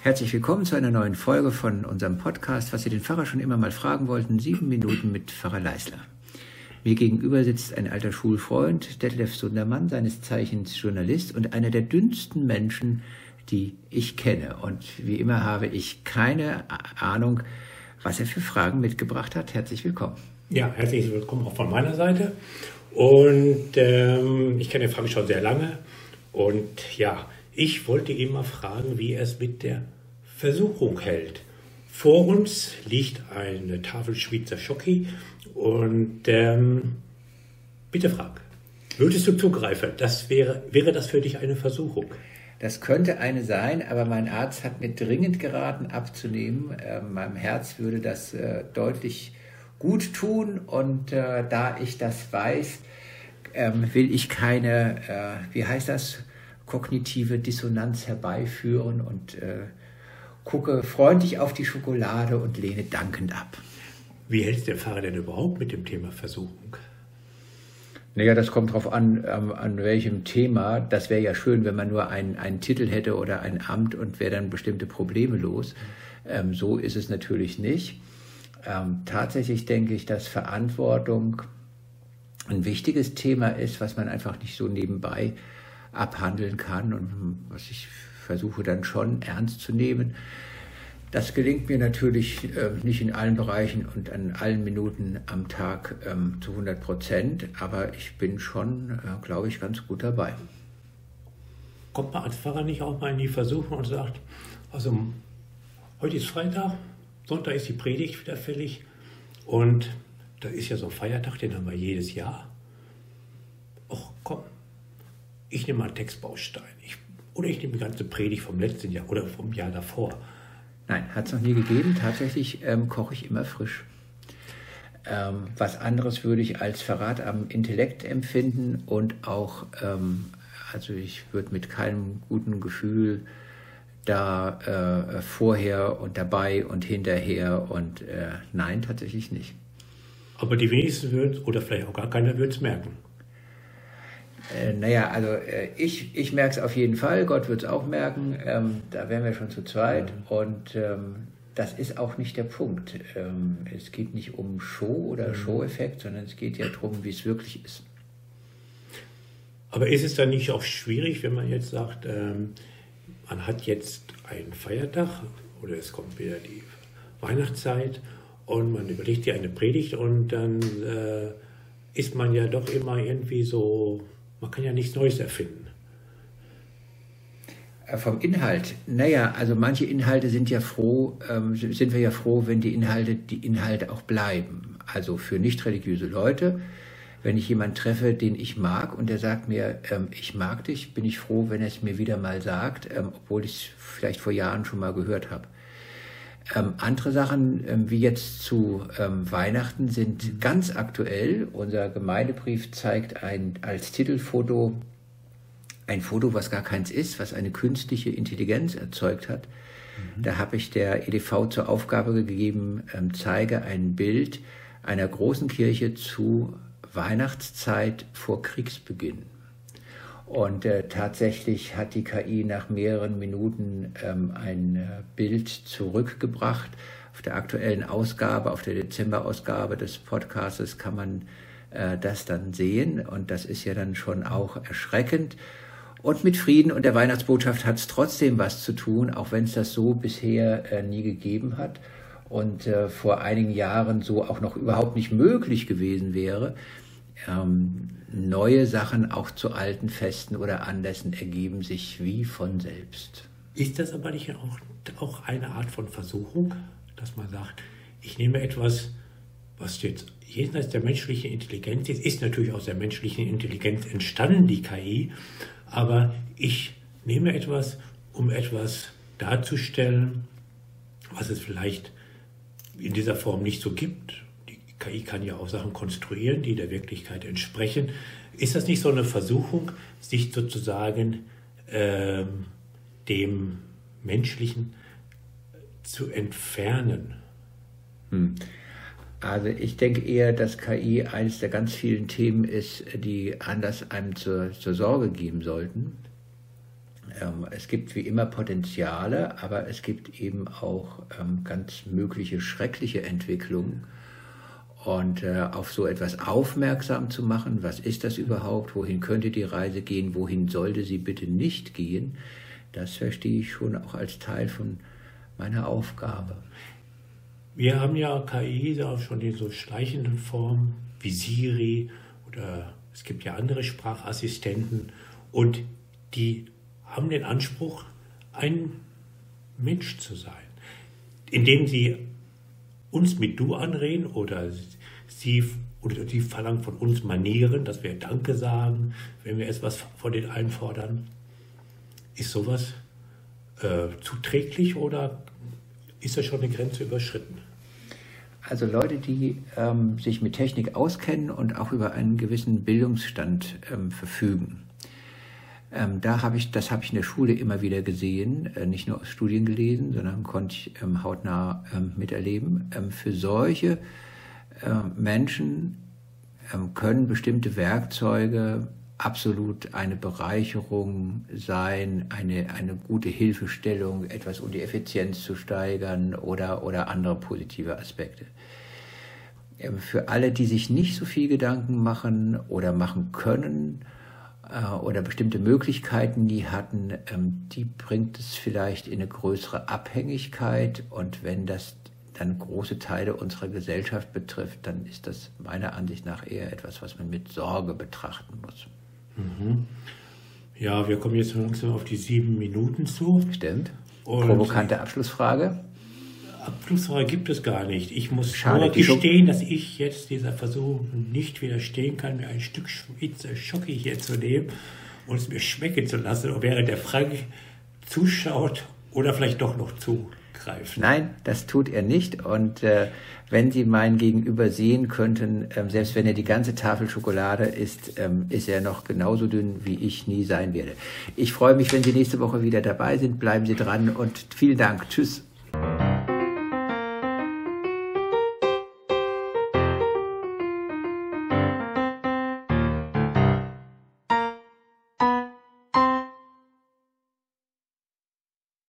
Herzlich willkommen zu einer neuen Folge von unserem Podcast, was Sie den Pfarrer schon immer mal fragen wollten, sieben Minuten mit Pfarrer Leisler. Mir gegenüber sitzt ein alter Schulfreund, Detlef Sundermann, seines Zeichens Journalist und einer der dünnsten Menschen, die ich kenne. Und wie immer habe ich keine Ahnung, was er für Fragen mitgebracht hat. Herzlich willkommen. Ja, herzlich willkommen auch von meiner Seite. Und ähm, ich kenne die Frage schon sehr lange. Und ja, ich wollte ihn mal fragen, wie er es mit der Versuchung hält. Vor uns liegt eine Tafel Schweizer Schoki und ähm, bitte frag, würdest du zugreifen? Das wäre, wäre das für dich eine Versuchung? Das könnte eine sein, aber mein Arzt hat mir dringend geraten, abzunehmen. Äh, meinem Herz würde das äh, deutlich gut tun und äh, da ich das weiß, ähm, will ich keine, äh, wie heißt das, kognitive Dissonanz herbeiführen und äh, gucke freundlich auf die Schokolade und lehne dankend ab. Wie hält der Pfarrer denn überhaupt mit dem Thema Versuchung? Naja, das kommt darauf an, ähm, an welchem Thema. Das wäre ja schön, wenn man nur einen, einen Titel hätte oder ein Amt und wäre dann bestimmte Probleme los. Ähm, so ist es natürlich nicht. Ähm, tatsächlich denke ich, dass Verantwortung ein wichtiges Thema ist, was man einfach nicht so nebenbei abhandeln kann und was ich versuche dann schon ernst zu nehmen. Das gelingt mir natürlich äh, nicht in allen Bereichen und an allen Minuten am Tag ähm, zu 100 Prozent, aber ich bin schon, äh, glaube ich, ganz gut dabei. Kommt man als Pfarrer nicht auch mal in die Versuchung und sagt, also heute ist Freitag, Sonntag ist die Predigt wieder fällig und da ist ja so ein Feiertag, den haben wir jedes Jahr. Och komm, ich nehme mal einen Textbaustein. Ich, oder ich nehme die ganze Predigt vom letzten Jahr oder vom Jahr davor. Nein, hat es noch nie gegeben. Tatsächlich ähm, koche ich immer frisch. Ähm, was anderes würde ich als Verrat am Intellekt empfinden und auch, ähm, also ich würde mit keinem guten Gefühl da äh, vorher und dabei und hinterher und äh, nein, tatsächlich nicht. Aber die wenigsten würden oder vielleicht auch gar keiner würde es merken. Äh, naja, also äh, ich, ich merke es auf jeden Fall, Gott wird es auch merken, ähm, da wären wir schon zu zweit mhm. und ähm, das ist auch nicht der Punkt. Ähm, es geht nicht um Show oder mhm. Show-Effekt, sondern es geht ja darum, wie es wirklich ist. Aber ist es dann nicht auch schwierig, wenn man jetzt sagt, ähm, man hat jetzt einen Feiertag oder es kommt wieder die Weihnachtszeit und man überlegt sich eine Predigt und dann äh, ist man ja doch immer irgendwie so man kann ja nichts Neues erfinden. Äh, vom Inhalt, naja, also manche Inhalte sind ja froh, ähm, sind wir ja froh, wenn die Inhalte, die Inhalte auch bleiben. Also für nicht religiöse Leute, wenn ich jemanden treffe, den ich mag und der sagt mir, ähm, ich mag dich, bin ich froh, wenn er es mir wieder mal sagt, ähm, obwohl ich es vielleicht vor Jahren schon mal gehört habe. Ähm, andere Sachen, ähm, wie jetzt zu ähm, Weihnachten, sind ganz aktuell. Unser Gemeindebrief zeigt ein, als Titelfoto ein Foto, was gar keins ist, was eine künstliche Intelligenz erzeugt hat. Mhm. Da habe ich der EDV zur Aufgabe gegeben, ähm, zeige ein Bild einer großen Kirche zu Weihnachtszeit vor Kriegsbeginn. Und äh, tatsächlich hat die KI nach mehreren Minuten ähm, ein äh, Bild zurückgebracht. Auf der aktuellen Ausgabe, auf der Dezemberausgabe des Podcasts kann man äh, das dann sehen. Und das ist ja dann schon auch erschreckend. Und mit Frieden und der Weihnachtsbotschaft hat es trotzdem was zu tun, auch wenn es das so bisher äh, nie gegeben hat und äh, vor einigen Jahren so auch noch überhaupt nicht möglich gewesen wäre. Ähm, neue Sachen auch zu alten Festen oder Anlässen ergeben sich wie von selbst. Ist das aber nicht auch, auch eine Art von Versuchung, dass man sagt, ich nehme etwas, was jetzt jenseits der menschlichen Intelligenz ist, ist natürlich aus der menschlichen Intelligenz entstanden, die KI, aber ich nehme etwas, um etwas darzustellen, was es vielleicht in dieser Form nicht so gibt KI kann ja auch Sachen konstruieren, die der Wirklichkeit entsprechen. Ist das nicht so eine Versuchung, sich sozusagen ähm, dem Menschlichen zu entfernen? Hm. Also ich denke eher, dass KI eines der ganz vielen Themen ist, die anders einem zur, zur Sorge geben sollten. ähm, es gibt wie immer Potenziale, aber es gibt eben auch ähm, ganz mögliche schreckliche Entwicklungen. Und äh, auf so etwas aufmerksam zu machen, was ist das überhaupt, wohin könnte die Reise gehen, wohin sollte sie bitte nicht gehen, das verstehe ich schon auch als Teil von meiner Aufgabe. Wir haben ja KI auch schon in so schleichenden Formen wie Siri oder es gibt ja andere Sprachassistenten und die haben den Anspruch, ein Mensch zu sein, indem sie uns mit Du anreden oder sie oder die verlangen von uns Manieren, dass wir Danke sagen, wenn wir etwas von den einfordern. Ist sowas äh, zuträglich oder ist da schon eine Grenze überschritten? Also Leute, die ähm, sich mit Technik auskennen und auch über einen gewissen Bildungsstand ähm, verfügen. Ähm, da habe ich, das habe ich in der Schule immer wieder gesehen, äh, nicht nur aus Studien gelesen, sondern konnte ich ähm, hautnah ähm, miterleben. Ähm, für solche äh, Menschen können bestimmte Werkzeuge absolut eine Bereicherung sein, eine, eine gute Hilfestellung, etwas um die Effizienz zu steigern oder, oder andere positive Aspekte. Ähm, für alle, die sich nicht so viel Gedanken machen oder machen können oder bestimmte Möglichkeiten nie hatten, ähm, die bringt es vielleicht in eine größere Abhängigkeit und wenn das dann große Teile unserer Gesellschaft betrifft, dann ist das meiner Ansicht nach eher etwas, was man mit Sorge betrachten muss. Mhm. Ja, wir kommen jetzt langsam auf die sieben Minuten zu. Stimmt. Und Provokante Abschlussfrage. Abschlussfrage gibt es gar nicht. Ich muss Schade, nur gestehen, dass ich jetzt dieser Versuchung nicht widerstehen kann, mir ein Stück Schweizer Schocke hier zu nehmen und es mir schmecken zu lassen, während der Frank zuschaut oder vielleicht doch noch zu greifen. Nein, das tut er nicht. Und äh, wenn Sie mein Gegenüber sehen könnten, ähm, selbst wenn er die ganze Tafel Schokolade isst, ähm, ist er noch genauso dünn, wie ich nie sein werde. Ich freue mich, wenn Sie nächste Woche wieder dabei sind. Bleiben Sie dran und vielen Dank. Tschüss.